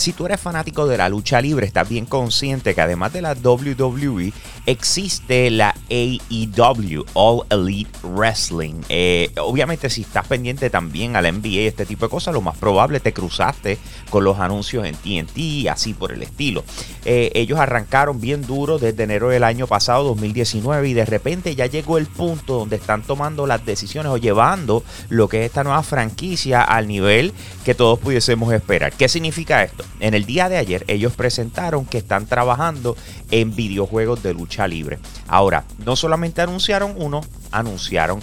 Si tú eres fanático de la lucha libre, estás bien consciente que además de la WWE existe la AEW, All Elite Wrestling. Eh, obviamente si estás pendiente también a la NBA y este tipo de cosas, lo más probable te cruzaste con los anuncios en TNT y así por el estilo. Eh, ellos arrancaron bien duro desde enero del año pasado, 2019, y de repente ya llegó el punto donde están tomando las decisiones o llevando lo que es esta nueva franquicia al nivel que todos pudiésemos esperar. ¿Qué significa esto? En el día de ayer ellos presentaron que están trabajando en videojuegos de lucha libre. Ahora, no solamente anunciaron uno, anunciaron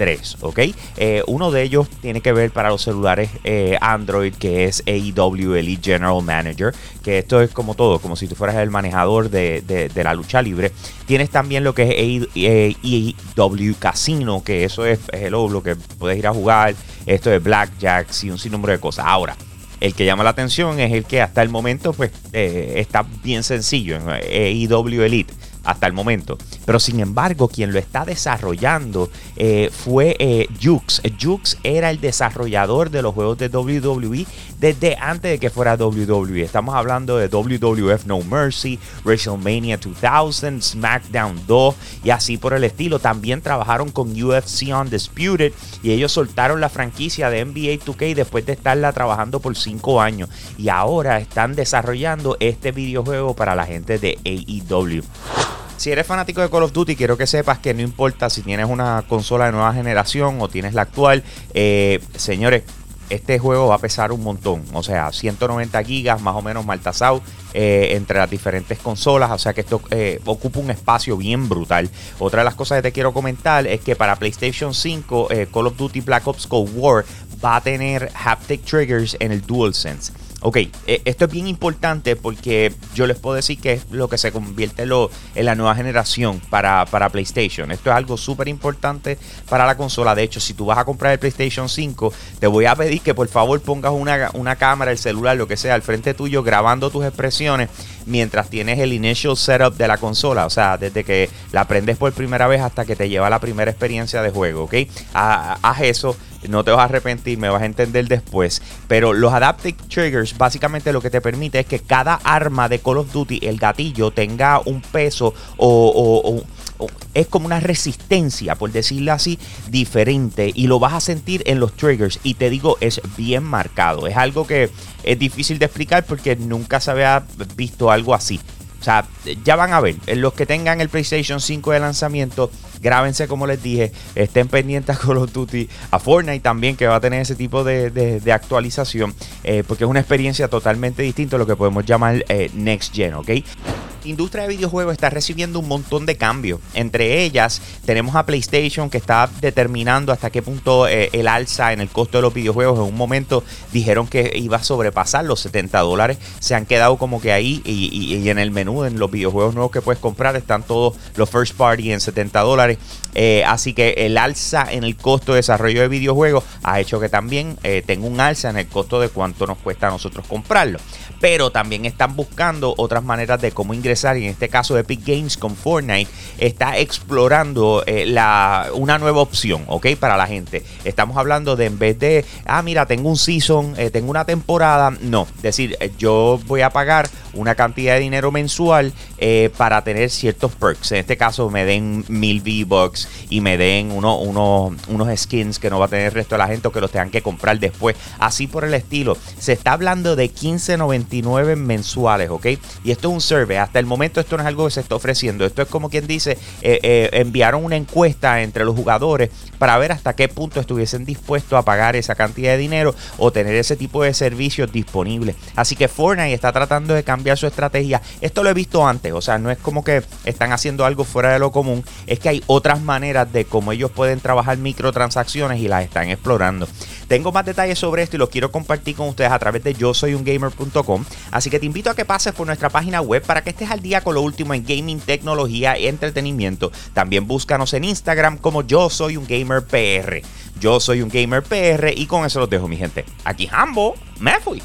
tres, ¿ok? Eh, uno de ellos tiene que ver para los celulares eh, Android, que es AEW Elite General Manager, que esto es como todo, como si tú fueras el manejador de, la lucha libre. Tienes también lo que es AEW Casino, que eso es, lo que puedes ir a jugar, esto es Blackjack y un sinnúmero de cosas. Ahora, el que llama la atención es el que hasta el momento pues eh, está bien sencillo en AEW Elite hasta el momento. Pero sin embargo, quien lo está desarrollando eh, fue eh, Jux. Jux era el desarrollador de los juegos de WWE desde antes de que fuera WWE. Estamos hablando de WWF No Mercy, WrestleMania 2000, SmackDown 2 y así por el estilo. También trabajaron con UFC Undisputed y ellos soltaron la franquicia de NBA 2K después de estarla trabajando por 5 años. Y ahora están desarrollando este videojuego para la gente de AEW. Si eres fanático de Call of Duty, quiero que sepas que no importa si tienes una consola de nueva generación o tienes la actual, eh, señores, este juego va a pesar un montón. O sea, 190 gigas más o menos mal eh, entre las diferentes consolas. O sea que esto eh, ocupa un espacio bien brutal. Otra de las cosas que te quiero comentar es que para PlayStation 5, Call of Duty Black Ops Cold War va a tener haptic triggers en el DualSense. Ok, e, esto es bien importante porque yo les puedo decir que es lo que se convierte en la nueva generación para, para PlayStation. Esto es algo súper importante para la consola. De hecho, si tú vas a comprar el PlayStation 5, te voy a pedir que por favor pongas una, una cámara, el celular, lo que sea, al frente tuyo grabando tus expresiones mientras tienes el initial setup de la consola. O sea, desde que la prendes por primera vez hasta que te lleva la primera experiencia de juego. Ok, haz eso no te vas a arrepentir, me vas a entender después. Pero los Adaptive Triggers básicamente lo que te permite es que cada arma de Call of Duty, el gatillo, tenga un peso o, es como una resistencia, por decirlo así, diferente. Y lo vas a sentir en los triggers. Y te digo, es bien marcado. Es algo que es difícil de explicar porque nunca se había visto algo así. O sea, ya van a ver, los que tengan el PlayStation 5 de lanzamiento, grábense como les dije, estén pendientes a Call of Duty, a Fortnite también, que va a tener ese tipo de, actualización, eh, porque es una experiencia totalmente distinta a lo que podemos llamar eh, Next Gen, ¿ok? Industria de videojuegos está recibiendo un montón de cambios. Entre ellas, tenemos a PlayStation que está determinando hasta qué punto eh, el alza en el costo de los videojuegos. En un momento dijeron que iba a sobrepasar los 70 dólares. Se han quedado como que ahí y, en el menú, en los videojuegos nuevos que puedes comprar, están todos los first party en 70 dólares. Eh, así que el alza en el costo de desarrollo de videojuegos ha hecho que también eh, tenga un alza en el costo de cuánto nos cuesta a nosotros comprarlo. Pero también están buscando otras maneras de cómo ingresar y en este caso Epic Games con Fortnite está explorando eh, la, una nueva opción, ¿ok? Para la gente. Estamos hablando de en vez de, ah, mira, tengo un season, eh, tengo una temporada, no, decir, eh, yo voy a pagar una cantidad de dinero mensual para tener ciertos perks. En este caso me den mil V-Bucks y me den uno, uno, unos skins que no va a tener el resto de la gente o que los tengan que comprar después. Así por el estilo. Se está hablando de 15.99 mensuales, ¿ok? Y esto es un survey. Hasta el momento esto no es algo que se está ofreciendo. Esto es como quien dice, eh, eh, enviaron una encuesta entre los jugadores para ver hasta qué punto estuviesen dispuestos a pagar esa cantidad de dinero o tener ese tipo de servicios disponibles. Así que Fortnite está tratando de cambiar su estrategia. Esto lo he visto antes, o sea, no es como que están haciendo algo fuera de lo común, es que hay otras maneras de cómo ellos pueden trabajar microtransacciones y las están explorando. Tengo más detalles sobre esto y los quiero compartir con ustedes a través de yo soy un gamer.com. Así que te invito a que pases por nuestra página web para que estés al día con lo último en gaming, tecnología y entretenimiento. También búscanos en Instagram como yo soy un gamer PR. Yo soy un gamer PR y con eso los dejo, mi gente. Aquí Hambo, me fui.